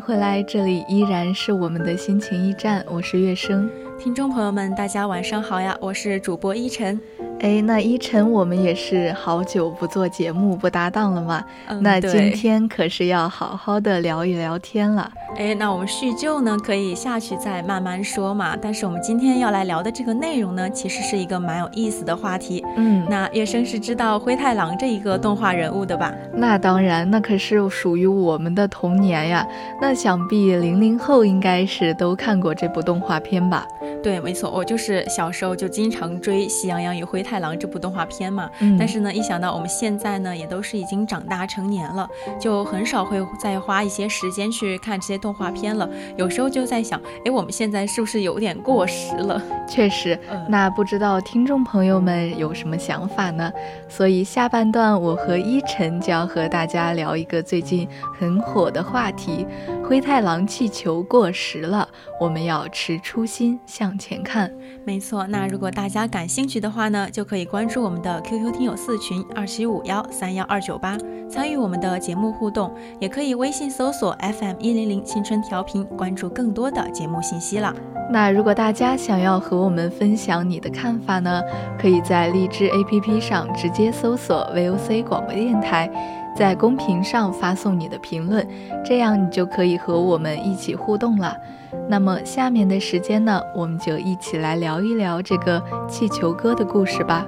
迎回来，这里依然是我们的心情驿站，我是月生。听众朋友们，大家晚上好呀，我是主播依晨。哎，那依晨，我们也是好久不做节目不搭档了嘛？嗯那今天可是要好好的聊一聊天了。哎，那我们叙旧呢，可以下去再慢慢说嘛。但是我们今天要来聊的这个内容呢，其实是一个蛮有意思的话题。嗯，那月生是知道灰太狼这一个动画人物的吧？那当然，那可是属于我们的童年呀。那想必零零后应该是都看过这部动画片吧？对，没错，我就是小时候就经常追《喜羊羊与灰太狼》这部动画片嘛。嗯，但是呢，一想到我们现在呢，也都是已经长大成年了，就很少会再花一些时间去看这些动画片了。有时候就在想，哎，我们现在是不是有点过时了？确实，嗯那不知道听众朋友们有什么想法呢？所以下半段我和依晨就要和大家聊一个最近很火的话题：灰太狼气球过时了，我们要持初心向前看。没错，那如果大家感兴趣的话呢，就可以关注我们的 QQ 听友四群二七五幺三幺二九八，参与我们的节目互动，也可以微信搜索 FM 一零零青春调频，关注更多的节目信息了。那如果大家想要和我们分享你的看法呢，可以在荔枝 APP 上直接搜索 VOC 广播电台，在公屏上发送你的评论，这样你就可以和我们一起互动了。那么下面的时间呢，我们就一起来聊一聊这个气球哥的故事吧。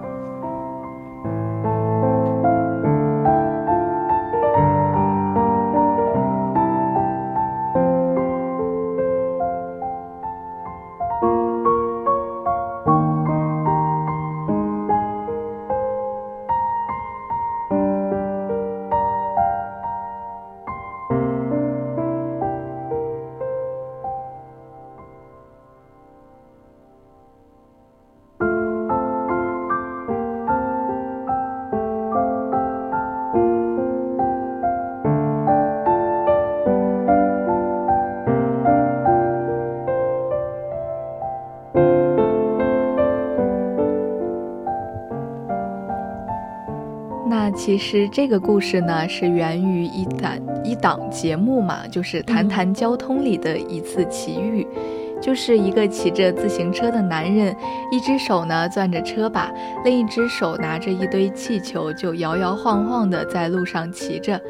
其实这个故事呢，是源于一档一档节目嘛，就是《谈谈交通》里的一次奇遇。就是一个骑着自行车的男人，一只手呢攥着车把，另一只手拿着一堆气球，就摇摇晃晃的在路上骑着。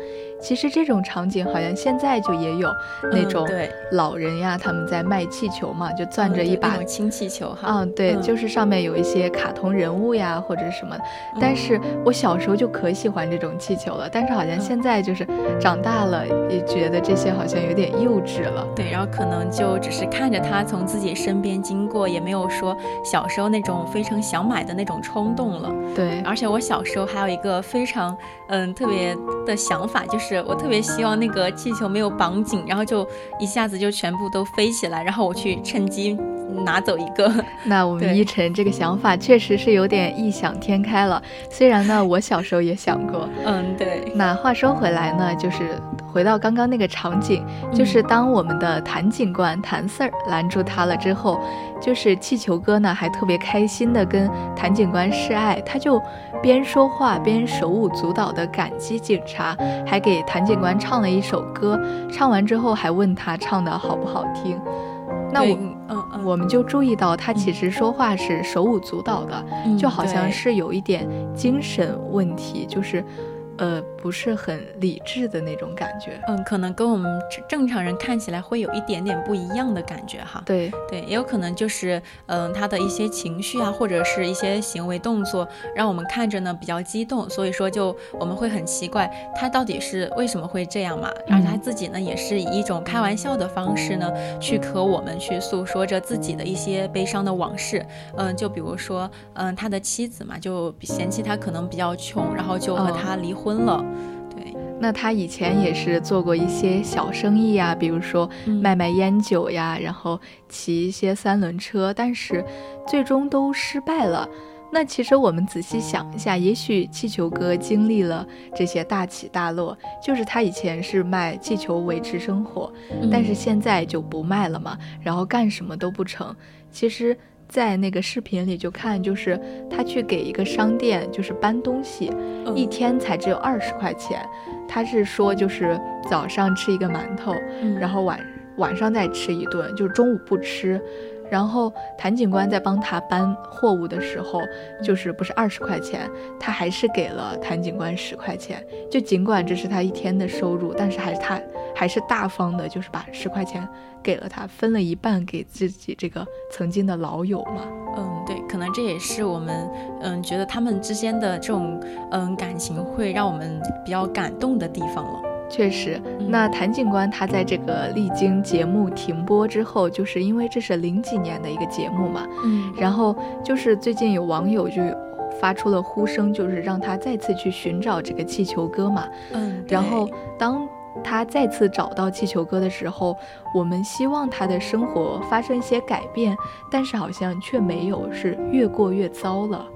其实这种场景好像现在就也有那种老人呀，他们在卖气球嘛，就攥着一把氢气球哈。嗯，对，嗯就是上面有一些卡通人物呀，或者什么但是我小时候就可喜欢这种气球了，但是好像现在就是长大了，也觉得这些好像有点幼稚了。对，然后可能就只是看着它从自己身边经过，也没有说小时候那种非常想买的那种冲动了。对，而且我小时候还有一个非常嗯特别的想法，就是我特别希望那个气球没有绑紧，然后就一下子就全部都飞起来，然后我去趁机拿走一个。那我们对依晨这个想法确实是有点异想天开了。虽然呢，我小时候也想过。嗯，对，那话说回来呢，就是回到刚刚那个场景，就是当我们的谭警官谭 Sir 拦住他了之后，就是气球哥呢还特别开心的跟谭警官示爱，他就边说话边手舞足蹈的感激警察，还给谭警官唱了一首歌，唱完之后还问他唱的好不好听。那我对嗯嗯，我们就注意到他其实说话是手舞足蹈的，嗯就好像是有一点精神问题，就是，呃，不是很理智的那种感觉。嗯，可能跟我们正正常人看起来会有一点点不一样的感觉哈。对，对，也有可能就是，嗯、他的一些情绪啊，或者是一些行为动作，让我们看着呢比较激动，所以说就我们会很奇怪，他到底是为什么会这样嘛？而他自己呢，也是以一种开玩笑的方式呢，去和我们去诉说着自己的一些悲伤的往事。嗯、就比如说，嗯、他的妻子嘛，就嫌弃他可能比较穷，然后就和哦他离婚了。对，那他以前也是做过一些小生意呀，比如说嗯卖卖烟酒呀，然后骑一些三轮车，但是最终都失败了。那其实我们仔细想一下，也许气球哥经历了这些大起大落，就是他以前是卖气球维持生活，但是现在就不卖了嘛，然后干什么都不成。其实，在那个视频里就看，就是他去给一个商店就是搬东西，嗯一天才只有二十块钱。他是说就是早上吃一个馒头，嗯然后晚晚上再吃一顿，就是中午不吃。然后谭警官在帮他搬货物的时候，就是不是二十块钱，他还是给了谭警官十块钱。就尽管这是他一天的收入，但是还是他还是大方的，就是把十块钱给了他，分了一半给自己这个曾经的老友嘛。嗯，对，可能这也是我们嗯觉得他们之间的这种嗯感情会让我们比较感动的地方了。确实，嗯那谭警官他在这个历经节目停播之后，就是因为这是零几年的一个节目嘛，嗯然后就是最近有网友就发出了呼声，就是让他再次去寻找这个气球哥嘛。嗯，然后当他再次找到气球哥的时候，我们希望他的生活发生一些改变，但是好像却没有，是越过越糟了。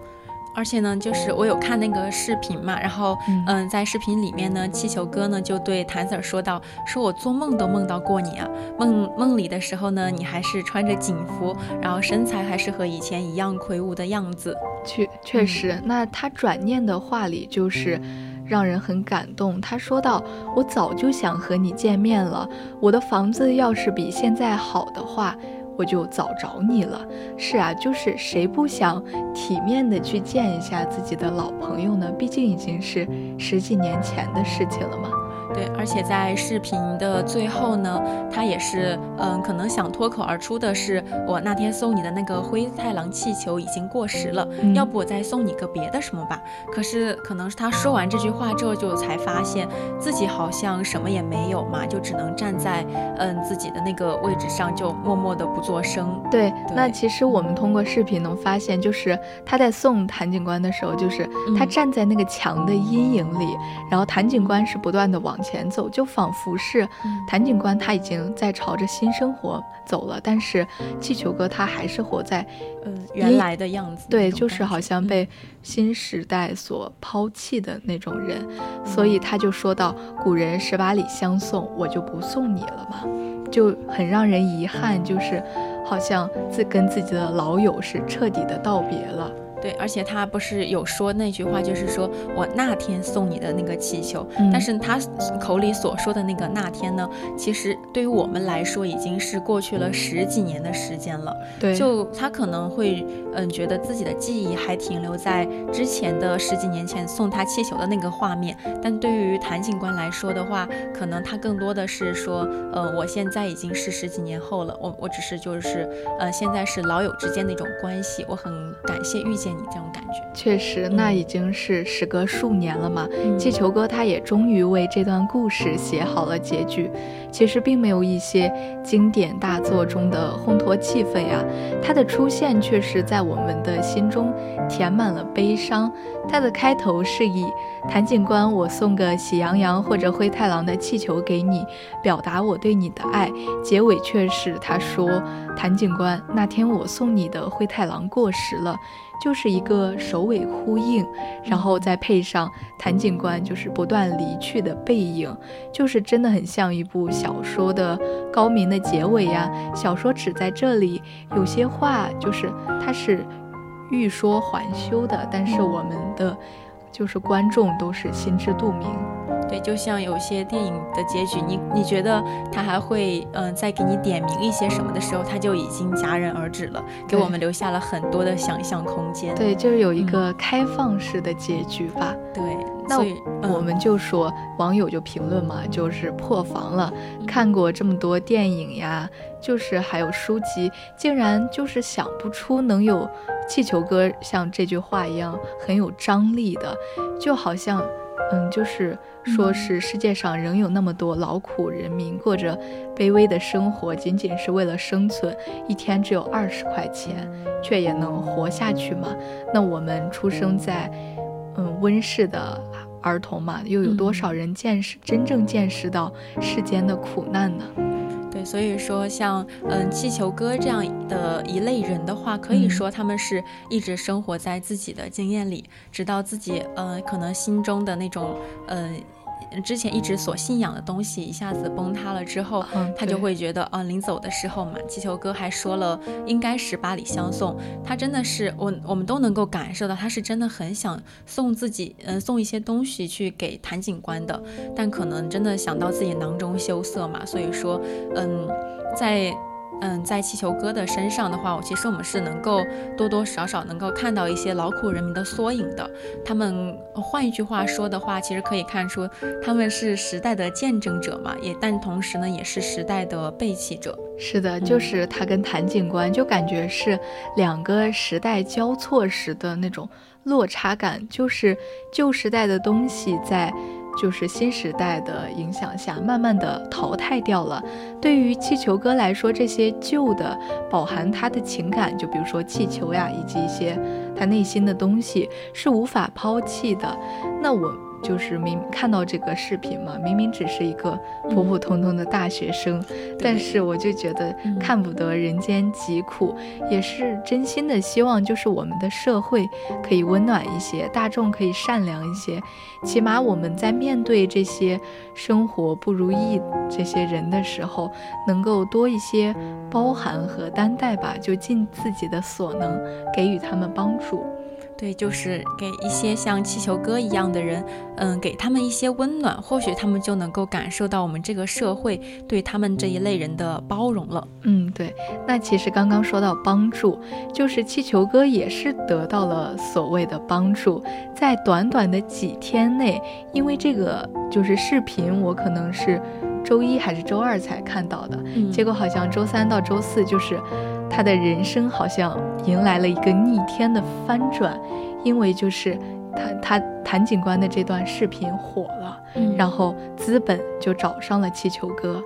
而且呢，就是我有看那个视频嘛，然后嗯嗯，在视频里面呢，气球哥呢就对谭 Sir 说道：“说我做梦都梦到过你啊，梦梦里的时候呢，你还是穿着警服，然后身材还是和以前一样魁梧的样子。确确实，那他转念的话里就是让人很感动。他说道：“我早就想和你见面了，我的房子要是比现在好的话。”我就早找你了。是啊，就是谁不想体面的去见一下自己的老朋友呢？毕竟已经是十几年前的事情了嘛。对，而且在视频的最后呢，他也是，嗯，可能想脱口而出的是，我那天送你的那个灰太狼气球已经过时了，嗯要不我再送你个别的什么吧？可是可能是他说完这句话之后，就才发现自己好像什么也没有嘛，就只能站在，嗯，自己的那个位置上，就默默的不作声。对，那其实我们通过视频能发现，就是他在送谭警官的时候，就是他嗯站在那个墙的阴影里，然后谭警官是不断的往前走，就仿佛是嗯谭警官他已经在朝着新生活走了，但是气球哥他还是活在嗯，原来的样子。对，就是好像被新时代所抛弃的那种人，所以他就说到：“古人十八里相送，我就不送你了嘛。”就很让人遗憾，就是好像自跟自己的老友是彻底的道别了。对，而且他不是有说那句话，就是说我那天送你的那个气球，嗯但是他口里所说的那个那天呢，其实对于我们来说已经是过去了十几年的时间了。对，就他可能会嗯觉得自己的记忆还停留在之前的十几年前送他气球的那个画面，但对于谭警官来说的话，可能他更多的是说，呃，我现在已经是十几年后了，我我只是就是呃现在是老友之间的一种关系，我很感谢遇见你这种感觉。确实，那已经是时隔数年了嘛。嗯气球哥他也终于为这段故事写好了结局。其实并没有一些经典大作中的烘托气氛呀，它的出现却是在我们的心中填满了悲伤。它的开头是以谭警官，我送个喜羊羊或者灰太狼的气球给你，表达我对你的爱。结尾却是他说，谭警官，那天我送你的灰太狼过时了。就是一个首尾呼应，然后再配上谭警官就是不断离去的背影，就是真的很像一部小说的高明的结尾呀。小说只在这里，有些话就是它是欲说还休的，但是我们的就是观众都是心知肚明。对，就像有些电影的结局，你你觉得他还会嗯、再给你点明一些什么的时候，他就已经戛然而止了，给我们留下了很多的想象空间。对，就是有一嗯个开放式的结局吧。对，那我们就说，网友就评论嘛，就是破防了。嗯看过这么多电影呀，就是还有书籍，竟然就是想不出能有气球哥像这句话一样很有张力的，就好像，嗯，就是说是世界上仍有那么多劳苦人民过着卑微的生活，仅仅是为了生存，一天只有二十块钱，却也能活下去嘛？那我们出生在，嗯，温室的儿童嘛，又有多少人见识、真正见识到世间的苦难呢？对，所以说像嗯气球哥这样的一类人的话，可以嗯说他们是一直生活在自己的经验里，直到自己呃可能心中的那种呃。之前一直所信仰的东西一下子崩塌了之后，嗯他就会觉得啊、临走的时候嘛，气球哥还说了应该是八里相送，他真的是我我们都能够感受到，他是真的很想送自己嗯、送一些东西去给谭警官的，但可能真的想到自己囊中羞涩嘛，所以说嗯，在。嗯，在气球哥的身上的话，我其实我们是能够多多少少能够看到一些劳苦人民的缩影的。他们换一句话说的话，其实可以看出他们是时代的见证者嘛，也但同时呢，也是时代的背弃者。是的，就嗯是他跟谭警官，就感觉是两个时代交错时的那种落差感，就是旧时代的东西在。就是新时代的影响下，慢慢的淘汰掉了。对于气球哥来说，这些旧的饱含他的情感，就比如说气球呀，以及一些他内心的东西，是无法抛弃的。那我就是明看到这个视频嘛，明明只是一个普普通通的大学生，但是我就觉得嗯。看不得人间疾苦，也是真心的希望，就是我们的社会可以温暖一些，大众可以善良一些，起码我们在面对这些生活不如意这些人的时候，能够多一些包涵和担待吧，就尽自己的所能给予他们帮助。对，就是给一些像气球哥一样的人，嗯，给他们一些温暖，或许他们就能够感受到我们这个社会对他们这一类人的包容了。嗯，对。那其实刚刚说到帮助，就是气球哥也是得到了所谓的帮助，在短短的几天内，因为这个就是视频，我可能是周一还是周二才看到的，嗯结果好像周三到周四，就是他的人生好像迎来了一个逆天的翻转，因为就是他他谭警官的这段视频火了，嗯然后资本就找上了气球哥。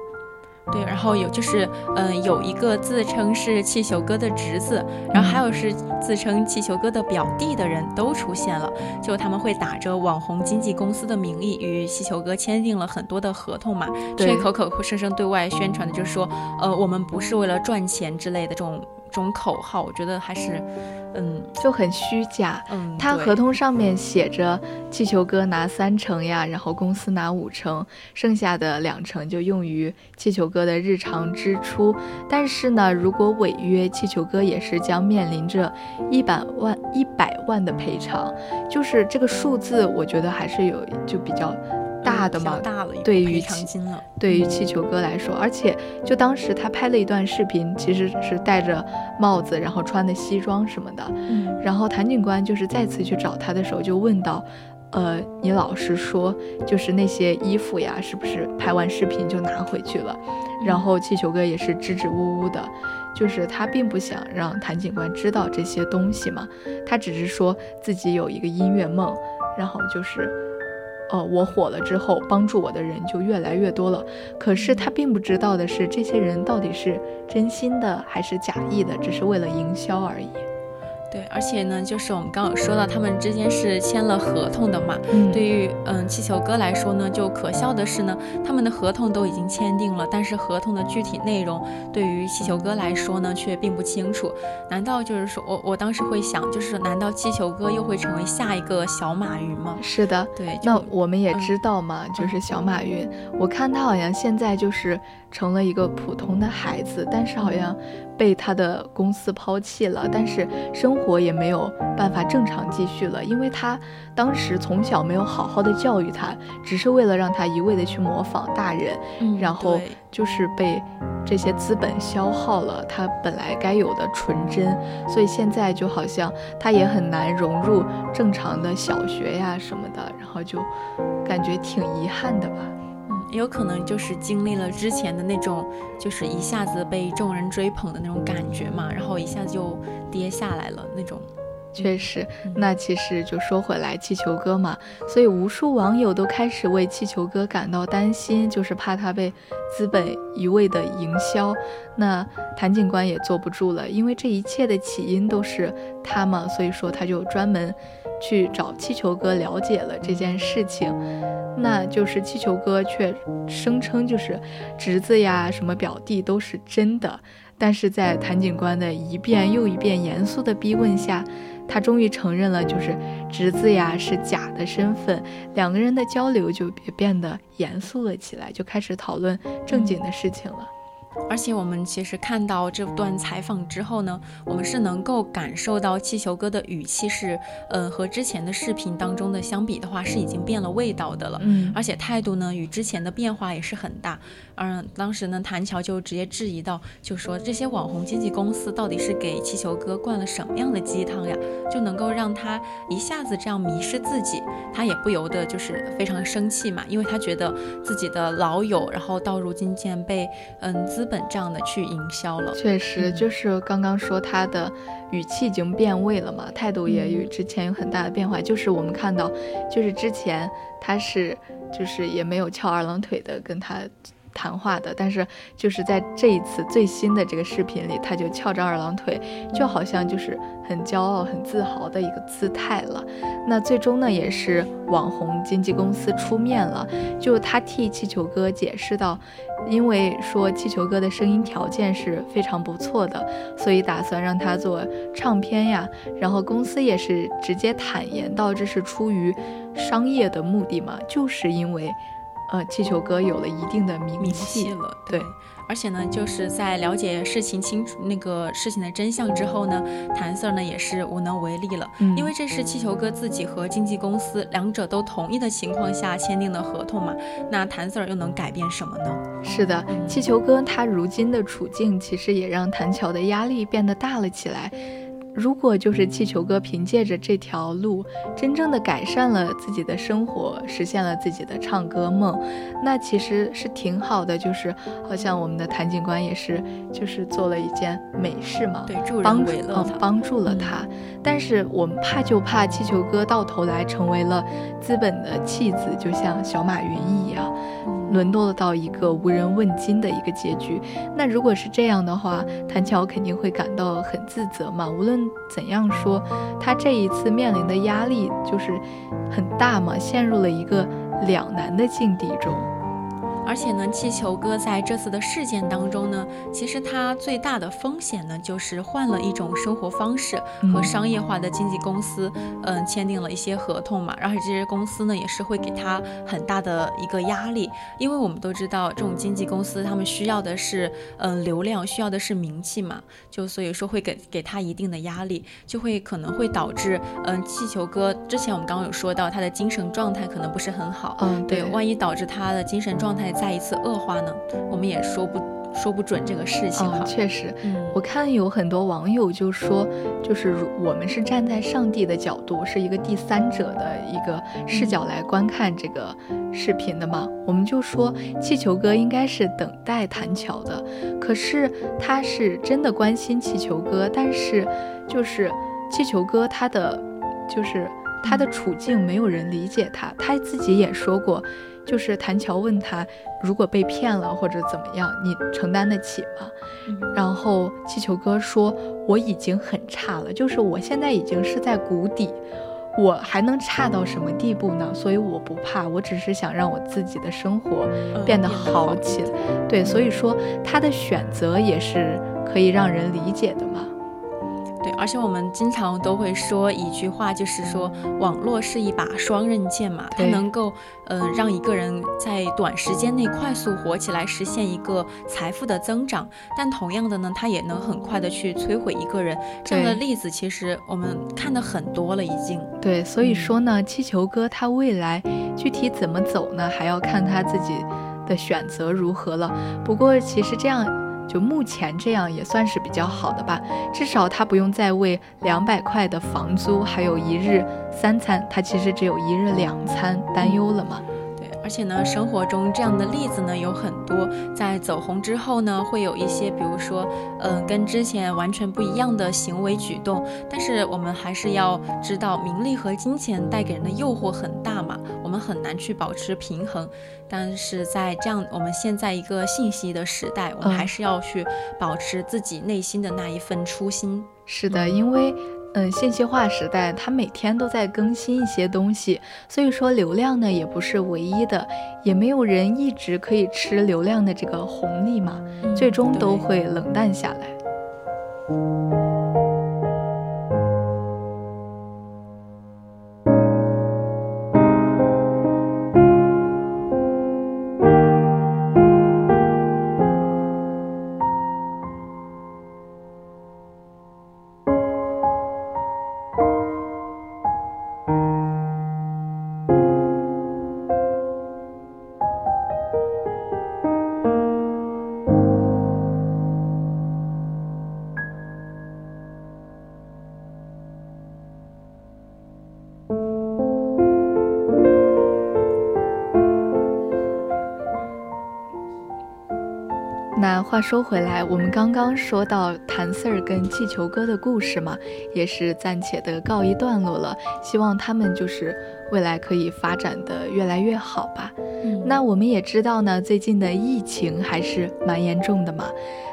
对，然后有就是，嗯、有一个自称是气球哥的侄子，然后还有是自称气球哥的表弟的人都出现了，就他们会打着网红经纪公司的名义与气球哥签订了很多的合同嘛，对却口口声声对外宣传的就是说，呃，我们不是为了赚钱之类的这种这种口号，我觉得还是，嗯就很虚假。嗯，他合同上面写着气球哥拿三成呀，然后公司拿五成，剩下的两成就用于气球哥的日常支出。但是呢，如果违约，气球哥也是将面临着一百万一百万的赔偿。就是这个数字，我觉得还是有就比较大的嗯比较嘛。大了一对于赔偿金了，对于气球哥来说，而且就当时他拍了一段视频，其实是戴着帽子，然后穿的西装什么的。嗯然后谭警官就是再次去找他的时候，就问到，呃，你老实说，就是那些衣服呀，是不是拍完视频就拿回去了？然后气球哥也是支支吾吾的，就是他并不想让谭警官知道这些东西嘛，他只是说自己有一个音乐梦，然后就是。哦，我火了之后，帮助我的人就越来越多了。可是他并不知道的是，这些人到底是真心的还是假意的，只是为了营销而已。对，而且呢，就是我们刚刚有说到，他们之间是签了合同的嘛。嗯对于嗯气球哥来说呢，就可笑的是呢，他们的合同都已经签订了，但是合同的具体内容对于气球哥来说呢，却并不清楚。难道就是说我我当时会想，就是难道气球哥又会成为下一个小马云吗？是的，对，那我们也嗯知道嘛，就是小马云，我看他好像现在就是成了一个普通的孩子，但是好像被他的公司抛弃了，但是生活也没有办法正常继续了，因为他当时从小没有好好的教育他，只是为了让他一味的去模仿大人，嗯然后就是被这些资本消耗了他本来该有的纯真，所以现在就好像他也很难融入正常的小学呀什么的，然后就感觉挺遗憾的吧。也有可能就是经历了之前的那种，就是一下子被众人追捧的那种感觉嘛，然后一下子就跌下来了那种。确实，嗯那其实就说回来，气球哥嘛，所以无数网友都开始为气球哥感到担心，就是怕他被资本一味的营销。那谭警官也坐不住了，因为这一切的起因都是他嘛，所以说他就专门去找气球哥了解了这件事情。那就是气球哥却声称就是侄子呀、什么表弟都是真的，但是在谭警官的一遍又一遍严肃的逼问下，他终于承认了，就是侄子呀是假的身份。两个人的交流就也变得严肃了起来，就开始讨论正经的事情了。而且我们其实看到这段采访之后呢，我们是能够感受到气球哥的语气是，呃，和之前的视频当中的相比的话，是已经变了味道的了。嗯而且态度呢，与之前的变化也是很大。嗯，当时呢，谭乔就直接质疑到，就说这些网红经纪公司到底是给气球哥灌了什么样的鸡汤呀，就能够让他一下子这样迷失自己。他也不由得就是非常生气嘛，因为他觉得自己的老友，然后到如今竟然被嗯资本这样的去营销了。确实，嗯就是刚刚说他的语气已经变味了嘛，态度也与之前有很大的变化。就是我们看到，就是之前他是就是也没有翘二郎腿的跟他谈话的，但是就是在这一次最新的这个视频里，他就翘着二郎腿，就好像就是很骄傲、很自豪的一个姿态了。那最终呢，也是网红经纪公司出面了，就他替气球哥解释到，因为说气球哥的声音条件是非常不错的，所以打算让他做唱片呀。然后公司也是直接坦言到，这是出于商业的目的嘛，就是因为，呃，气球哥有了一定的名名气气了，对。而且呢，就是在了解事情清楚那个事情的真相之后呢，谭 Sir 呢也是无能为力了，嗯因为这是气球哥自己和经纪公司两者都同意的情况下签订的合同嘛，那谭 Sir 又能改变什么呢？是的，气球哥他如今的处境，其实也让谭乔的压力变得大了起来。如果就是气球哥凭借着这条路，真正的改善了自己的生活，实现了自己的唱歌梦，那其实是挺好的。就是好像我们的谭警官也是，就是做了一件美事嘛，对，助帮助人为乐帮助了嗯他。但是我们怕就怕气球哥到头来成为了资本的弃子，就像小马云一样。沦落到一个无人问津的一个结局。那如果是这样的话，谭乔肯定会感到很自责嘛。无论怎样说，他这一次面临的压力就是很大嘛，陷入了一个两难的境地中。而且呢，气球哥在这次的事件当中呢，其实他最大的风险呢，就是换了一种生活方式，和嗯商业化的经纪公司，嗯、签订了一些合同嘛，然后这些公司呢，也是会给他很大的一个压力，因为我们都知道，这种经纪公司他们需要的是，嗯、流量，需要的是名气嘛，就所以说会给给他一定的压力，就会可能会导致，嗯、气球哥之前我们刚刚有说到，他的精神状态可能不是很好，嗯，对，万一导致他的精神状态再一次恶化呢，我们也说不说不准这个事情哈嗯，。确实。嗯，我看有很多网友就说，就是我们是站在上帝的角度，是一个第三者的一个视角来观看这个视频的嘛。我们就说气球哥应该是等待谭乔的，可是他是真的关心气球哥，但是就是气球哥他的就是他的处境没有人理解他，他自己也说过。就是谭乔问他，如果被骗了或者怎么样，你承担得起吗？然后气球哥说：“我已经很差了，就是我现在已经是在谷底，我还能差到什么地步呢？所以我不怕，我只是想让我自己的生活嗯变得好起来。对，所以说他的选择也是可以让人理解的嘛。对，而且我们经常都会说一句话，就是说网络是一把双刃剑嘛，它能够嗯、呃让一个人在短时间内快速火起来，实现一个财富的增长，但同样的呢，它也能很快的去摧毁一个人。这样的例子其实我们看的很多了，已经。对，所以说呢，气球哥他未来具体怎么走呢，还要看他自己的选择如何了。不过其实这样。就目前这样也算是比较好的吧，至少他不用再为两百块的房租，还有一日三餐，他其实只有一日两餐担忧了嘛。对，而且呢，生活中这样的例子呢有很多。在走红之后呢，会有一些，比如说，嗯、跟之前完全不一样的行为举动。但是我们还是要知道，名利和金钱带给人的诱惑很大嘛，我们很难去保持平衡。但是在这样我们现在一个信息的时代，我们嗯还是要去保持自己内心的那一份初心。是的，因为嗯，信息化时代，它每天都在更新一些东西，所以说流量呢也不是唯一的，也没有人一直可以吃流量的这个红利嘛，最终都会冷淡下来。话说回来，我们刚刚说到谭 Sir 跟气球哥的故事嘛，也是暂且的告一段落了。希望他们就是未来可以发展的越来越好吧。嗯那我们也知道呢，最近的疫情还是蛮严重的嘛。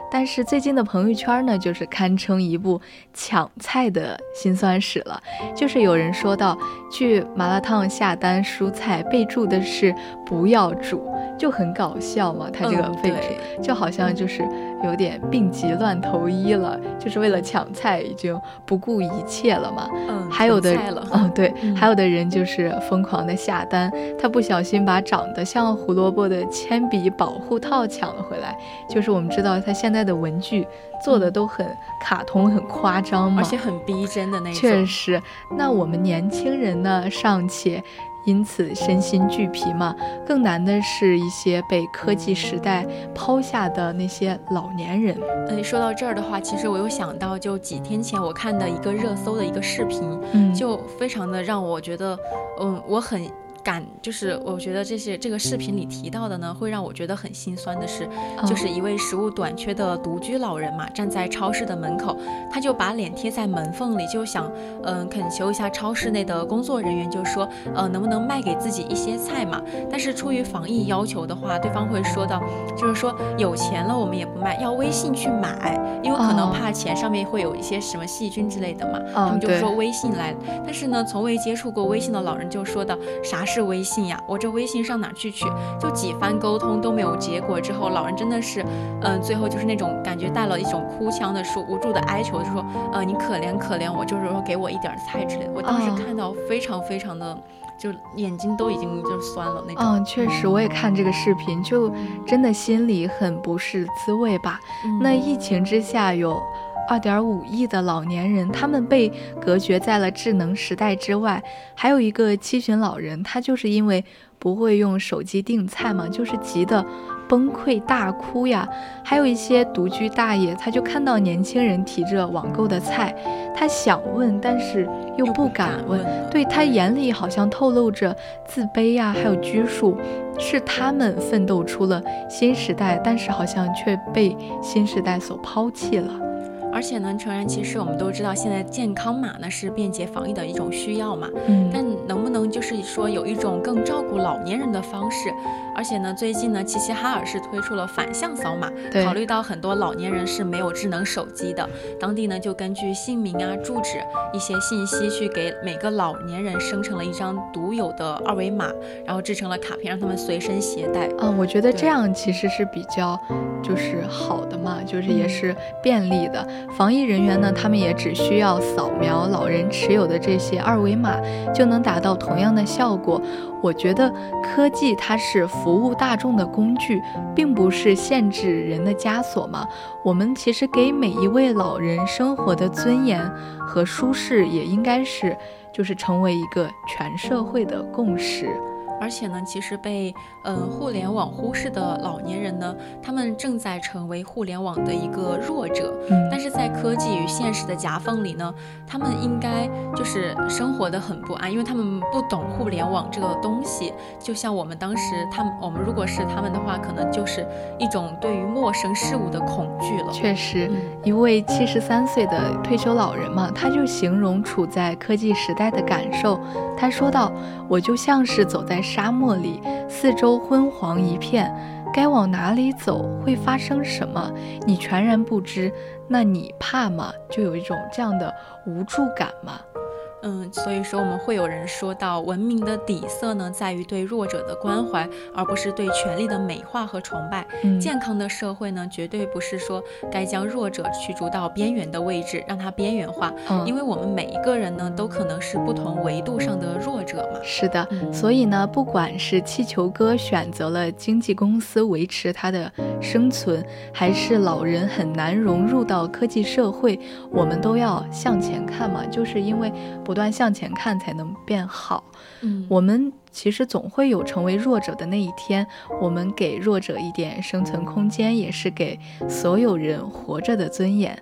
但是最近的朋友圈呢，就是堪称一部抢菜的辛酸史了。就是有人说到，去麻辣烫下单蔬菜，备注的是不要煮，就很搞笑嘛。他这个嗯备注、对就好像就是有点病急乱投医了，就是为了抢菜已经不顾一切了嘛。嗯，还有的嗯，对，嗯还有的人就是疯狂的下单，他不小心把长得像胡萝卜的铅笔保护套抢了回来。就是我们知道他现在的文具做的都很卡通、很夸张嘛，而且很逼真的那种。确实，那我们年轻人呢，尚且因此身心俱疲嘛，更难的是一些被科技时代抛下的那些老年人。嗯，说到这儿的话，其实我又想到，就几天前我看的一个热搜的一个视频，嗯，就非常的让我觉得，嗯，我很感，就是我觉得这些这个视频里提到的呢，会让我觉得很心酸的是，就是一位食物短缺的独居老人嘛，站在超市的门口，他就把脸贴在门缝里，就想，嗯，恳求一下超市内的工作人员，就说，呃，能不能卖给自己一些菜嘛？但是出于防疫要求的话，对方会说到，就是说有钱了我们也不卖，要微信去买，因为可能哦怕钱上面会有一些什么细菌之类的嘛，他们就说微信来。但是呢，从未接触过微信的老人就说到，啥是微信呀？我这微信上哪去取？就几番沟通都没有结果之后，老人真的是，嗯、最后就是那种感觉带了一种哭腔的说，无助的哀求，就说，呃，你可怜可怜我，就是说给我一点菜之类的。我当时哦看到非常非常的，就眼睛都已经就酸了那种。嗯，确实，我也看这个视频，就真的心里很不是滋味吧。嗯那疫情之下，有二点五亿的老年人，他们被隔绝在了智能时代之外。还有一个七旬老人，他就是因为不会用手机订菜嘛，就是急得崩溃大哭呀。还有一些独居大爷，他就看到年轻人提着网购的菜，他想问，但是又又不敢问。了对他眼里好像透露着自卑呀、还有拘束，是他们奋斗出了新时代，但是好像却被新时代所抛弃了。而且呢，诚然，其实我们都知道，现在健康码呢是便捷防疫的一种需要嘛。嗯，但能不能就是说有一种更照顾老年人的方式？而且呢，最近呢，齐齐哈尔是推出了反向扫码，对考虑到很多老年人是没有智能手机的，当地呢就根据姓名啊、住址一些信息去给每个老年人生成了一张独有的二维码，然后制成了卡片，让他们随身携带。啊，我觉得这样其实是比较就是好的嘛，就是也嗯是便利的。防疫人员呢，他们也只需要扫描老人持有的这些二维码，就能达到同样的效果。我觉得科技它是服务大众的工具，并不是限制人的枷锁嘛。我们其实给每一位老人生活的尊严和舒适，也应该是就是成为一个全社会的共识。而且呢，其实被呃互联网忽视的老年人呢，他们正在成为互联网的一个弱者。嗯，但是在科技与现实的夹缝里呢，他们应该就是生活的很不安，因为他们不懂互联网这个东西。就像我们当时，他们我们如果是他们的话，可能就是一种对于陌生事物的恐惧了。确实，嗯一位七十三岁的退休老人嘛，他就形容处在科技时代的感受。他说道：“我就像是走在沙漠里，四周昏黄一片，该往哪里走，会发生什么，你全然不知。那你怕吗？就有一种这样的无助感吗。”嗯，所以说我们会有人说到，文明的底色呢，在于对弱者的关怀，而不是对权力的美化和崇拜。嗯，健康的社会呢，绝对不是说该将弱者驱逐到边缘的位置，让他边缘化，嗯。因为我们每一个人呢，都可能是不同维度上的弱者嘛。是的，嗯。所以呢，不管是气球哥选择了经纪公司维持他的生存，还是老人很难融入到科技社会，我们都要向前看嘛，就是因为不断向前看才能变好。嗯，我们其实总会有成为弱者的那一天，我们给弱者一点生存空间，也是给所有人活着的尊严。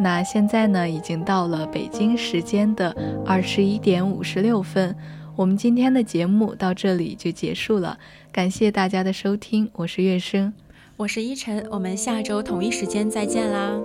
那现在呢，已经到了北京时间的二十一点五十六分，我们今天的节目到这里就结束了，感谢大家的收听，我是月生。我是依晨，我们下周同一时间再见啦。